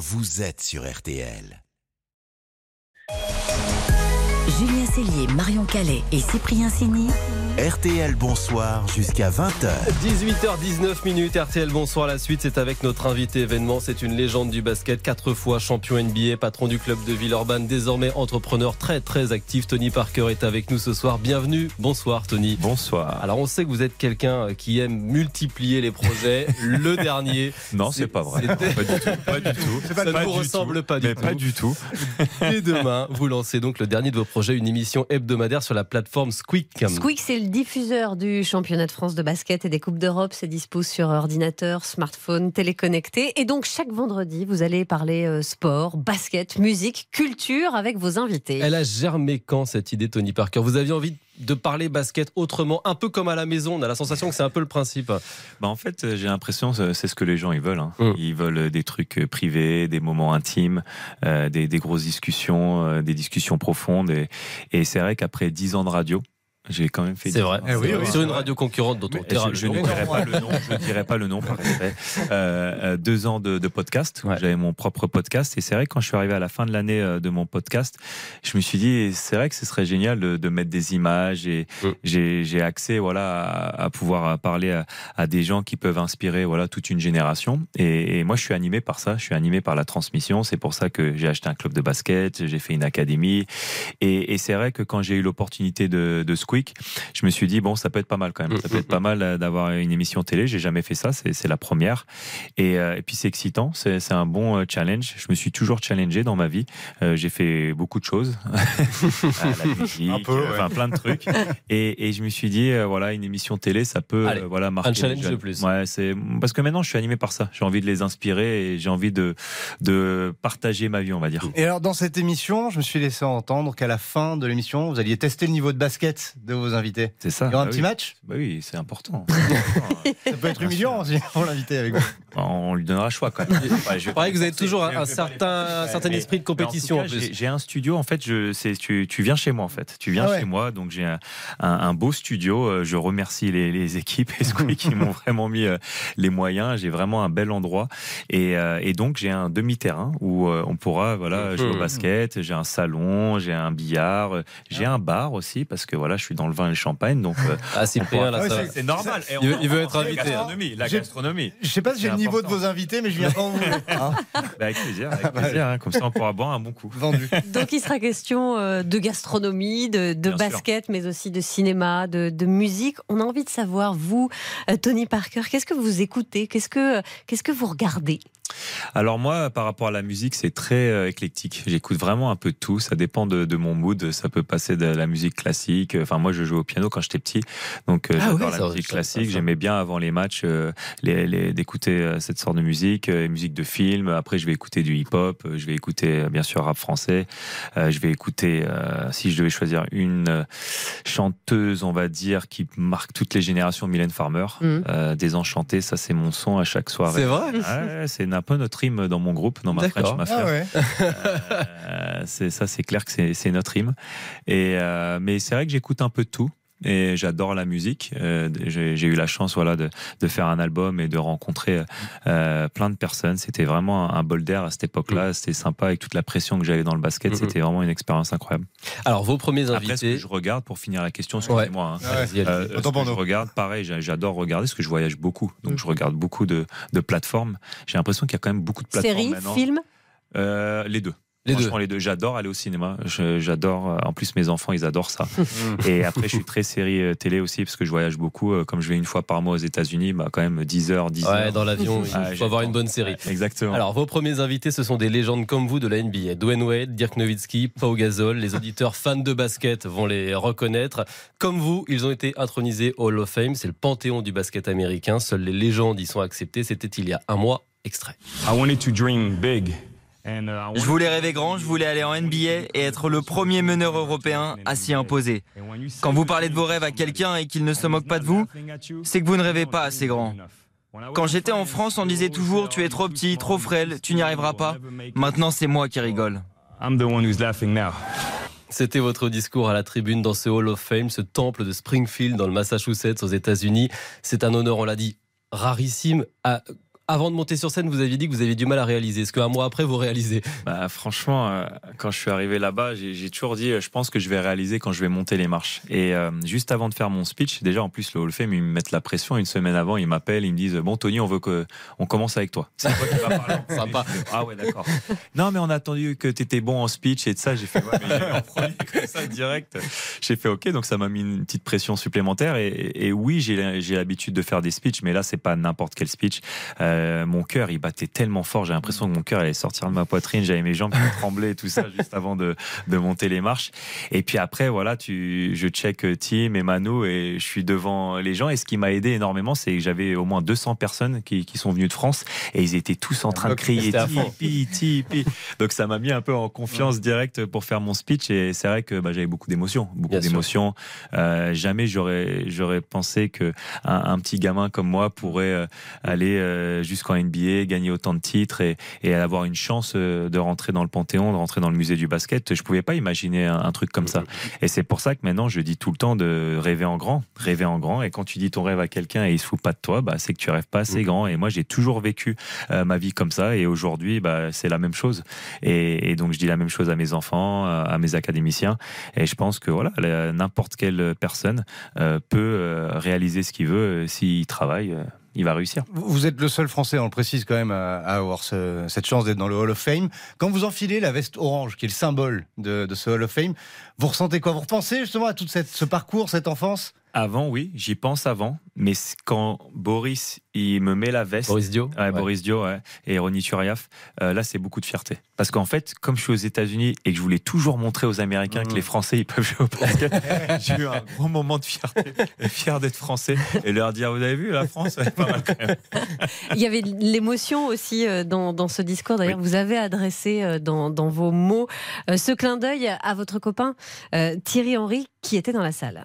vous êtes sur RTL. Julien Cellier, Marion Calais et Cyprien Sini. RTL Bonsoir jusqu'à 20h. 18h19 minutes, RTL Bonsoir. La suite, c'est avec notre invité événement. C'est une légende du basket, quatre fois champion NBA, patron du club de Villeurbanne, désormais entrepreneur très très actif. Tony Parker est avec nous ce soir. Bienvenue. Bonsoir Tony. Bonsoir. Alors on sait que vous êtes quelqu'un qui aime multiplier les projets. Le dernier. Non, c'est pas vrai. Pas du tout. Pas du tout. Ça ne vous ressemble pas du Mais tout. pas du tout. Dès demain, vous lancez donc le dernier de vos projets, une émission hebdomadaire sur la plateforme Squeak. Squeak, c'est le diffuseur du championnat de France de basket et des Coupes d'Europe. C'est dispo sur ordinateur, smartphone, téléconnecté. Et donc, chaque vendredi, vous allez parler euh, sport, basket, musique, culture avec vos invités. Elle a germé quand cette idée, Tony Parker? Vous aviez envie de parler basket autrement, un peu comme à la maison. On a la sensation que c'est un peu le principe. Bah en fait, euh, j'ai l'impression que c'est ce que les gens ils veulent. hein. Mm. Ils veulent des trucs euh, privés, des moments intimes, euh, des, des grosses discussions, euh, des discussions profondes. Et, et c'est vrai qu'après dix ans de radio, j'ai quand même fait. C'est dix vrai. Sur une radio concurrente dont on je, ne dirai pas le nom, je ne dirai pas le nom par respect. Euh, euh, deux ans de, de podcast, Ouais. j'avais mon propre podcast, et c'est vrai que quand je suis arrivé à la fin de l'année euh, de mon podcast, je me suis dit c'est vrai que ce serait génial de, de mettre des images et Mm. j'ai accès voilà à, à pouvoir parler à, à des gens qui peuvent inspirer voilà toute une génération. Et, et moi je suis animé par ça, je suis animé par la transmission. C'est pour ça que j'ai acheté un club de basket, j'ai fait une académie, et, et c'est vrai que quand j'ai eu l'opportunité de, de Squeak, je me suis dit bon ça peut être pas mal quand même, ça peut être pas mal euh, d'avoir une émission télé. J'ai jamais fait ça, c'est la première. Et, euh, et puis c'est excitant, c'est un bon euh, challenge. Je me suis toujours challengé dans ma vie. Euh, j'ai fait beaucoup de choses, la musique, Un peu, ouais. euh, enfin plein de trucs. Et, et je me suis dit euh, voilà une émission télé ça peut Allez, euh, voilà marquer un challenge de plus. Ouais, c'est parce que maintenant je suis animé par ça. J'ai envie de les inspirer et j'ai envie de de partager ma vie on va dire. Et alors, dans cette émission, je me suis laissé entendre qu'à la fin de l'émission, vous alliez tester le niveau de basket de vos invités. C'est ça. Il y aura un bah petit oui. match Bah oui, c'est important. Ça peut être humiliant aussi pour l'invité avec vous. On lui donnera le choix quand même. Je Pareil que vous avez toujours un, les certain, certain Mais- esprit de compétition en cas, plus. j'ai- un studio, en fait, je, c'est, tu, tu viens chez moi, en fait. Tu viens Ah ouais. chez moi, donc j'ai un, un- un beau studio. Euh, Je remercie les, les équipes et qui m'ont vraiment mis euh, les moyens. J'ai vraiment un bel endroit. Et, euh, et donc, j'ai un demi-terrain où on pourra voilà, jouer au Mhm. basket. J'ai un salon, j'ai un billard, j'ai un bar aussi, parce que voilà, je suis dans le vin et le champagne. Donc, euh, Ah, Cyprien, là, Ah ouais, ça va. c'est- normal. Et Il veut- on- il veut être invité, gastronomie, La gastronomie. Je sais pas si j'ai le niveau de vos invités, mais je viens quand vous voulez. Hein, Bah, avec plaisir, avec plaisir. hein. Comme ça, on pourra boire un bon coup. vendu. Donc, il sera question euh, de gastronomie, de, de sûr. basket, mais aussi de cinéma, de, de musique. On a envie de savoir, vous, euh, Tony Parker, qu'est-ce que vous écoutez? Qu'est-ce que, qu'est-ce que vous regardez? Alors moi, par rapport à la musique, c'est très euh, éclectique. J'écoute vraiment un peu de tout. Ça dépend de, de mon mood. Ça peut passer de la musique classique. Enfin, moi, je jouais au piano quand j'étais petit, donc euh, Ah j'adore ouais, la musique classique. J'aimais bien avant les matchs euh, les, les- d'écouter euh, cette sorte de musique, euh, musique de film. Après, je vais écouter du hip-hop. Je vais écouter bien sûr rap français. Euh, je vais écouter, euh, si je devais choisir une euh, chanteuse, on va dire, qui marque toutes les générations, Mylène Farmer. Euh, Désenchantée, ça c'est mon son à chaque soirée. C'est vrai? Ouais, c'est un peu notre hymne dans mon groupe, dans ma. French Mafia. Ah ouais. Euh, c'est ça, c'est clair que c'est notre hymne. Et euh, mais c'est vrai que j'écoute un peu tout. Et j'adore la musique. Euh, J'ai eu la chance, voilà, de, de faire un album et de rencontrer euh, plein de personnes. C'était vraiment un, un bol d'air à cette époque-là. C'était sympa avec toute la pression que j'avais dans le basket. Mhm. C'était vraiment une expérience incroyable. Alors, vos premiers Après, ce que invités. je regarde pour finir la question, excusez-moi. hein, Ah ouais. Allez-y, allez-y. euh, ce que je regarde, pareil, j'a- j'adore regarder parce que je voyage beaucoup, donc je regarde beaucoup de, de plateformes. J'ai l'impression qu'il y a quand même beaucoup de plateformes Série, maintenant. film? Euh, les deux. Les deux. Les deux. J'adore aller au cinéma. Je- J'adore. euh, En plus, mes enfants, ils adorent ça. Et après, je suis très série euh, télé aussi parce que je voyage beaucoup. Euh, Comme je vais une fois par mois aux États-Unis, bah, quand même 10 heures, 10 Ouais, heures. dans l'avion, il Ah, faut avoir une bonne série. Ouais, exactement. Alors, vos premiers invités, ce sont des légendes comme vous de la NBA. Dwayne Wade, Dirk Nowitzki, Pau Gasol. Les auditeurs fans de basket vont les reconnaître. Comme vous, ils ont été intronisés au Hall of Fame. C'est le panthéon du basket américain. Seules les légendes y sont acceptées. C'était il y a un mois. Extrait. I wanted to dream big. Uh, Je voulais rêver grand, je voulais aller en NBA et être le premier meneur européen à s'y imposer. Quand vous parlez de vos rêves à quelqu'un et qu'il ne se moque pas de vous, c'est que vous ne rêvez pas assez grand. Quand j'étais en France, on disait toujours tu es trop petit, trop frêle, tu n'y arriveras pas. Maintenant, c'est moi qui rigole. I'm the one who's laughing now. C'était votre discours à la tribune dans ce Hall of Fame, ce temple de Springfield dans le Massachusetts aux États-Unis. C'est un honneur, on l'a dit, rarissime. À, avant de monter sur scène, vous aviez dit que vous aviez du mal à réaliser. Est-ce qu'un mois après, vous réalisez? Bah, Franchement, euh, quand je suis arrivé là-bas, j'ai toujours dit, euh, je pense que je vais réaliser quand je vais monter les marches. Et euh, juste avant de faire mon speech, déjà en plus le Hall of Fame, ils me mettent la pression. Une semaine avant, ils m'appellent, ils me disent, bon Tony, on veut que on commence avec toi. C'est toi qui vas parler. Sympa. Ah ouais, d'accord. Non, mais on a attendu que tu étais bon en speech et de ça. J'ai fait, ouais, mais en premier, comme ça, direct. J'ai fait, ok, donc ça m'a mis une petite pression supplémentaire. Et, et oui, j'ai l'habitude de faire des speeches, mais là, c'est pas n'importe quel speech. Euh, mon cœur, il battait tellement fort. J'ai l'impression que mon cœur allait sortir de ma poitrine. J'avais mes jambes qui tremblaient et tout ça juste avant de, de monter les marches. Et puis après, voilà, tu, je check Tim et Manu et je suis devant les gens. Et ce qui m'a aidé énormément, c'est que j'avais au moins 200 personnes qui, qui, sont venues de France et ils étaient tous en train de crier Tipeee, Tipeee. Donc ça m'a mis un peu en confiance directe pour faire mon speech. Et c'est vrai que bah, j'avais beaucoup d'émotions, beaucoup d'émotions. Euh, jamais j'aurais j'aurais pensé que un, un, petit gamin comme moi pourrait euh, aller euh, jusqu'en NBA, gagner autant de titres et, et, avoir une chance euh, de rentrer dans le Panthéon, de rentrer dans le musée du basket. Je pouvais pas imaginer un, un truc comme ça. Et c'est pour ça que maintenant je dis tout le temps de rêver en grand, rêver en grand. Et quand tu dis ton rêve à quelqu'un et il se fout pas de toi, bah, c'est que tu rêves pas assez grand. Et moi j'ai toujours vécu ma vie comme ça. Et aujourd'hui, bah, c'est la même chose. Et, et, donc je dis la même chose à mes enfants, à mes académiciens. Et je pense que voilà, n'importe quelle personne euh, peut réaliser ce qu'il veut s'il travaille il va réussir. Vous êtes le seul Français, on le précise quand même, à avoir ce, cette chance d'être dans le Hall of Fame. Quand vous enfilez la veste orange, qui est le symbole de, ce Hall of Fame, vous ressentez quoi? Vous repensez justement à tout ce parcours, cette enfance? Avant, oui, j'y pense avant. Mais quand Boris, il me met la veste. Boris Dio ouais, ouais. Boris Dio, ouais, et Ronny Turiaf, euh, là, c'est beaucoup de fierté. Parce qu'en fait, comme je suis aux États-Unis et que je voulais toujours montrer aux Américains mmh. que les Français, ils peuvent jouer au basket, j'ai eu un gros moment de fierté, et fier d'être Français, et leur dire, vous avez vu, la France, elle est pas mal quand même. Il y avait l'émotion aussi euh, dans, dans, ce discours. D'ailleurs, oui. vous avez adressé euh, dans, dans vos mots ce clin d'œil à votre copain Thierry Henry, qui était dans la salle.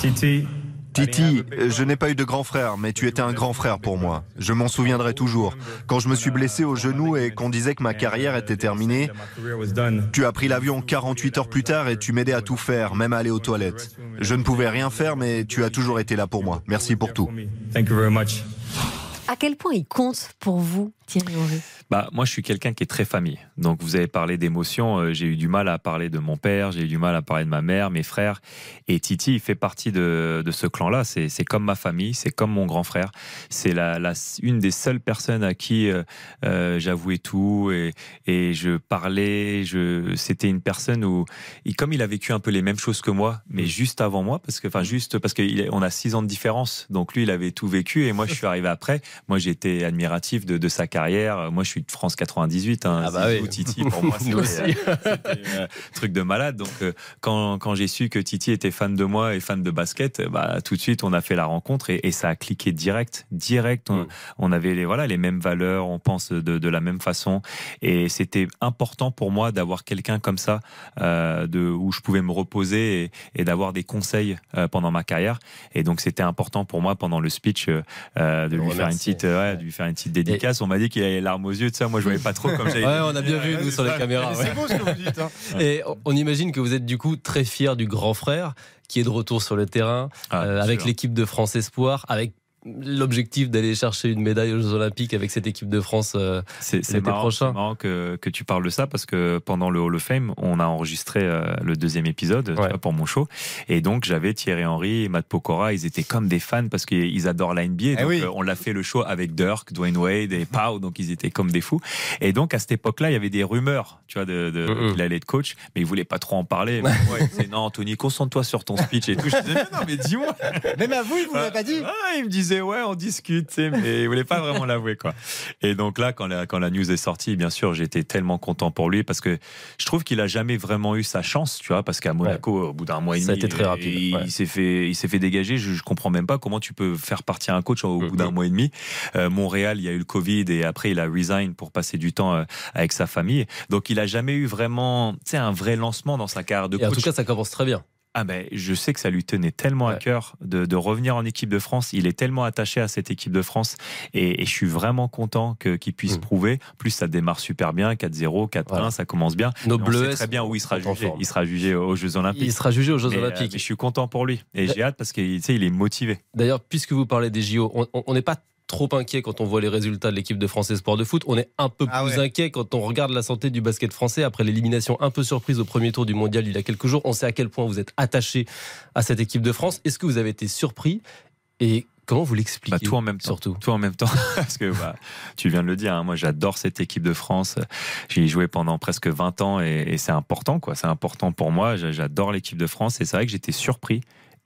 Titi, Titi, je n'ai pas eu de grand frère, mais tu étais un grand frère pour moi. Je m'en souviendrai toujours. Quand je me suis blessé au genou et qu'on disait que ma carrière était terminée, tu as pris l'avion 48 heures plus tard et tu m'aidais à tout faire, même à aller aux toilettes. Je ne pouvais rien faire, mais tu as toujours été là pour moi. Merci pour tout. À quel point il compte pour vous, Bah, moi, je suis quelqu'un qui est très famille. Donc, vous avez parlé d'émotions. Euh, j'ai eu du mal à parler de mon père, j'ai eu du mal à parler de ma mère, mes frères. Et Titi, il fait partie de, ce clan-là. C'est comme ma famille, c'est comme mon grand frère. C'est la, une des seules personnes à qui euh, euh, j'avouais tout et, et je parlais. C'était une personne où, il, comme il a vécu un peu les mêmes choses que moi, mais juste avant moi, parce que, enfin, juste parce qu'on a six ans de différence. Donc, lui, il avait tout vécu et moi, je suis arrivé après. Moi, j'étais admiratif de sa carrière. Moi, je suis de France 98. Hein, ah bah oui. Titi, pour moi, c'était un truc de malade. Donc, euh, quand, quand j'ai su que Titi était fan de moi et fan de basket, bah, tout de suite, on a fait la rencontre et, et ça a cliqué direct. Direct. On, mm. on, avait les, voilà, les mêmes valeurs, on pense de, de la même façon. Et c'était important pour moi d'avoir quelqu'un comme ça, euh, de, où je pouvais me reposer et, et d'avoir des conseils euh, pendant ma carrière. Et donc, c'était important pour moi pendant le speech euh, de lui faire, une petite, ouais, de lui faire une petite dédicace. Et... On m'a dit qu'il avait les larmes aux yeux de ça. Moi, je voyais pas trop comme j'avais. Ouais, on a bien vu, nous, sur les caméras. C'est beau ce que vous dites. Hein. Et on imagine que vous êtes du coup très fier du grand frère qui est de retour sur le terrain, ah, euh, avec l'équipe de France Espoir, avec l'objectif d'aller chercher une médaille aux Jeux Olympiques avec cette équipe de France euh, c'est marrant, prochain. marrant que, que, tu parles de ça parce que pendant le Hall of Fame, on a enregistré euh, le deuxième épisode ouais. vois, pour mon show et donc j'avais Thierry Henry et Matt Pokora, ils étaient comme des fans parce qu'ils adorent la NBA. Donc, eh oui. euh, on l'a fait le show avec Dirk, Dwayne Wade et Pau, donc ils étaient comme des fous. Et donc à cette époque-là, il y avait des rumeurs, tu vois, de, de mm -hmm. qu'il allait être coach, mais il voulait pas trop en parler. Mais ouais, non, Anthony, concentre-toi sur ton speech et tout. Je disais, mais non, mais dis-moi. Même à vous, il vous l'avez pas dit. Ah, me disait, ouais, on discute mais il voulait pas vraiment l'avouer, quoi. Et donc là, quand la, quand la news est sortie, bien sûr, j'étais tellement content pour lui parce que je trouve qu'il a jamais vraiment eu sa chance, tu vois, parce qu'à Monaco, ouais. au bout d'un mois et demi, ça a été très rapide. Il, ouais. il s'est fait, il s'est fait dégager. Je, je, comprends même pas comment tu peux faire partir un coach au bout d'un mois et demi. Euh, Montréal, il y a eu le Covid et après il a resign pour passer du temps euh, avec sa famille. Donc il a jamais eu vraiment, tu sais, un vrai lancement dans sa carrière de et coach. En tout cas, ça commence très bien. Ah ben, je sais que ça lui tenait tellement ouais. à cœur de, de, revenir en équipe de France. Il est tellement attaché à cette équipe de France et, et je suis vraiment content qu'il qu puisse mmh. prouver. Plus ça démarre super bien, 4-0, 4-1, voilà. ça commence bien. Nos bleus, très bien où il sera jugé. Il sera jugé aux Jeux Olympiques. Il sera jugé aux Jeux mais, Olympiques. Euh, mais je suis content pour lui et j'ai hâte parce qu'il il est motivé. D'ailleurs, puisque vous parlez des JO, on n'est pas trop inquiet quand on voit les résultats de l'équipe de France Sport de foot. On est un peu Ah plus ouais. inquiet quand on regarde la santé du basket français après l'élimination un peu surprise au premier tour du mondial il y a quelques jours. On sait à quel point vous êtes attaché à cette équipe de France. Est-ce que vous avez été surpris et comment vous l'expliquez Bah, tout en même temps. Surtout? Tout en même temps. Parce que bah, tu viens de le dire, hein, moi j'adore cette équipe de France. J'y ai joué pendant presque 20 ans et, et c'est important, quoi. C'est important pour moi. J'a- J'adore l'équipe de France et c'est vrai que j'étais surpris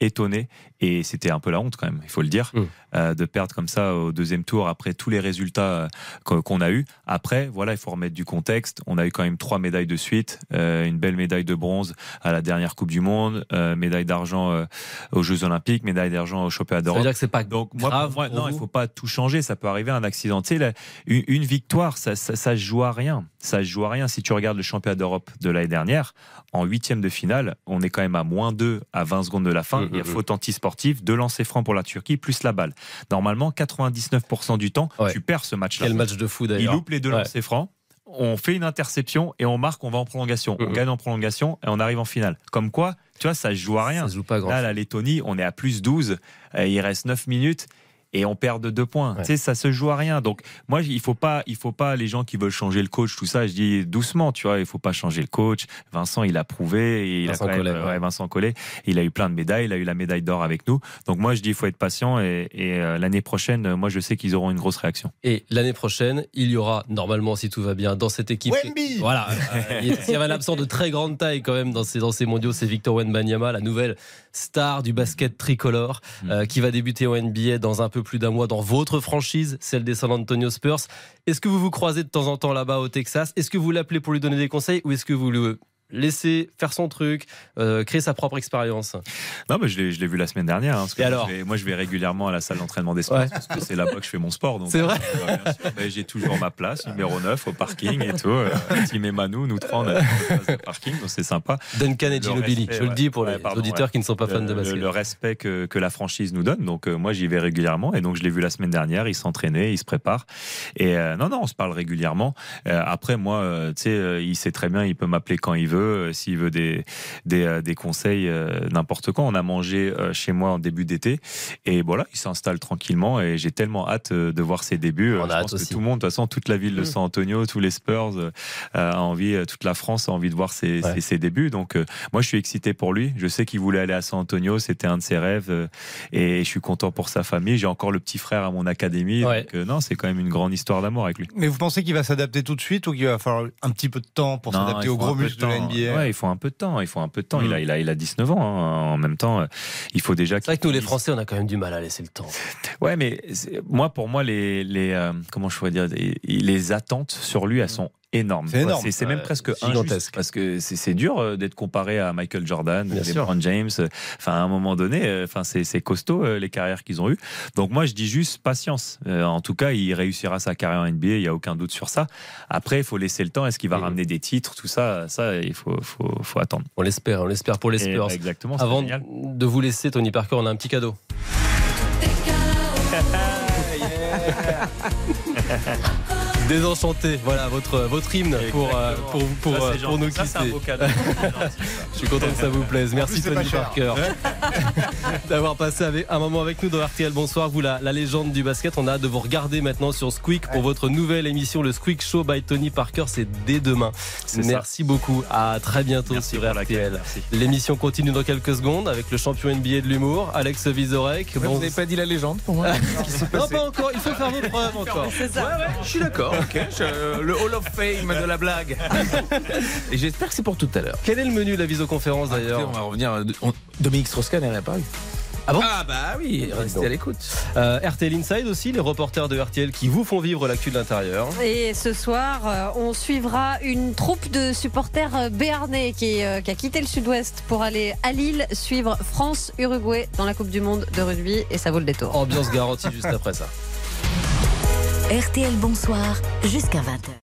étonné et c'était un peu la honte quand même, il faut le dire, Mm. euh, de perdre comme ça au deuxième tour après tous les résultats euh, qu'on a eu. Après, voilà, il faut remettre du contexte. On a eu quand même trois médailles de suite, euh, une belle médaille de bronze à la dernière Coupe du Monde, euh, médaille d'argent aux Jeux Olympiques, médaille d'argent aux Championnats Ça veut d'Europe. dire que c'est pas Donc moi, grave moi, non, il faut pas tout changer. Ça peut arriver un accident. Tu sais, une, une victoire, ça, ça, ça joue à rien. Ça se joue à rien. Si tu regardes le championnat d'Europe de l'année dernière, en huitième de finale, on est quand même à moins 2 à 20 secondes de la fin. Mhm, Il y a mhm. faute anti-sportive, deux lancers francs pour la Turquie, plus la balle. Normalement, 99% du temps, Ouais. tu perds ce match-là. Quel match de fou Il d'ailleurs. loupe les deux Ouais. lancers francs. On fait une interception et on marque, on va en prolongation. On gagne en prolongation et on arrive en finale. Comme quoi, tu vois, ça joue à rien. Ça joue pas grand. Là, la Lettonie, on est à plus 12, euh, il reste 9 minutes et on perd de 2 points. Ouais. Tu sais, ça se joue à rien. Donc, moi, il faut pas, il faut pas les gens qui veulent changer le coach, tout ça. Je dis doucement, tu vois, il faut pas changer le coach. Vincent, il a prouvé, et il Vincent a quand même- Collet, ouais. ouais, Vincent Collet, il a eu plein de médailles, il a eu la médaille d'or avec nous. Donc, moi, je dis, il faut être patient et, et, euh, l'année prochaine, euh, moi, je sais qu'ils auront une grosse réaction. Et l'année prochaine, il y aura normalement, si tout va bien, dans cette équipe. Wemby Voilà. Euh, il y avait un absent de très grande taille quand même dans ces, dans ces mondiaux, c'est Victor Wenbanyama, la nouvelle star du basket tricolore, euh, qui va débuter au NBA dans un peu plus d'un mois dans votre franchise, celle des San Antonio Spurs. Est-ce que vous vous croisez de temps en temps là-bas au Texas? Est-ce que vous l'appelez pour lui donner des conseils ou est-ce que vous le laissez faire son truc, euh, créer sa propre expérience Non, mais je l'ai, vu la semaine dernière. hein, parce que Et moi, alors je vais, moi, je vais régulièrement à la salle d'entraînement des sports Ouais. parce que c'est là-bas que je fais mon sport. C'est vrai sûr. Mais J'ai toujours ma place, numéro 9 au parking et tout. Euh, Tim et Manu, nous trois, on a place de parking, donc c'est sympa. Duncan et Le Ginobili, respect, je le dis pour Ouais, les pardon, auditeurs qui ne sont pas fans de le, basket. le respect que, que la franchise nous donne. Donc euh, moi j'y vais régulièrement et donc je l'ai vu la semaine dernière. Il s'entraînait, il se prépare et euh, non non on se parle régulièrement. Euh, après moi euh, tu sais euh, il sait très bien il peut m'appeler quand il veut euh, s'il veut des des, euh, des conseils euh, n'importe quand. On a mangé euh, chez moi en début d'été et voilà il s'installe tranquillement et j'ai tellement hâte euh, de voir ses débuts. On a je hâte pense aussi. que tout le monde de toute façon toute la ville de Mm. San Antonio, tous les Spurs euh, a envie, toute la France a envie de voir ses, Ouais. ses- ses débuts. Donc euh, moi je suis excité pour lui. Je sais qu'il voulait aller à San Antonio, c'était un de ses rêves euh, et je suis content pour sa famille. J'ai encore le petit frère à mon académie. Ouais. Donc euh, non, c'est quand même une grande histoire d'amour avec lui. Mais vous pensez qu'il va s'adapter tout de suite ou qu'il va falloir un petit peu de temps pour s'adapter faut gros muscles de la temps. NBA Ouais, il faut un peu de temps. Il faut un peu de temps. Mm. Il, a, il, a, il a 19 ans. hein. En même temps, euh, il faut déjà. C'est vrai que nous, les Français, on a quand même du mal à laisser le temps. Ouais, mais moi, pour moi, les, les euh, comment je pourrais dire, les, les attentes sur lui, elles sont énormes. C'est énorme. C'est c'est même Ouais, presque gigantesque. injuste parce que c'est c'est dur euh, d'être comparé à Michael Jordan. LeBron James. Enfin, à un moment donné, euh, enfin, c'est c'est costaud euh, les carrières qu'ils ont eues. Donc moi, je dis juste patience. Euh, en tout cas, il réussira sa carrière en NBA. Il y a aucun doute sur ça. Après, il faut laisser le temps. Est-ce qu'il va ramener des titres, tout ça Ça, il faut, faut, faut attendre. On l'espère, on l'espère pour les Et, Spurs. bah, exactement. c'est Avant génial. de vous laisser, Tony Parker, on a un petit cadeau. Désenchanté, voilà votre, votre hymne pour, euh, pour, pour, Ça, euh, pour nous. Ça, un quitter. beau cadeau. Je suis content que ça vous plaise. Merci plus, Tony. Parker d'avoir passé avec- un moment avec nous dans RTL. Bonsoir, vous la, la légende du basket. On a hâte de vous regarder maintenant sur Squeak pour votre nouvelle émission, le Squeak Show by Tony Parker. C'est dès demain. Ça. Merci beaucoup. À très bientôt Merci sur. RTL. L'émission continue dans quelques secondes avec le champion NBA de l'humour, Alex Vizorek. Vous n'avez pas dit la légende pour moi Non, pas encore. Il faut faire vos preuves encore. C'est ça. Je suis d'accord, ok. Je- le Hall of Fame de la blague. Et j'espère que c'est pour tout à l'heure. Quel est le menu de la visioconférence Écoutez, d'ailleurs on va revenir. euh, on- Dominique Strauss-Kahn n'est pas eu. Ah bon Ah bah oui, restez donc. à l'écoute. Euh, RTL Inside aussi, les reporters de RTL qui vous font vivre l'actu de l'intérieur. Et ce soir, euh, on suivra une troupe de supporters béarnais qui, euh, qui a quitté le sud-ouest pour aller à Lille suivre France-Uruguay dans la Coupe du Monde de rugby et ça vaut le détour. Ambiance garantie juste après ça. RTL Bonsoir jusqu'à 20h.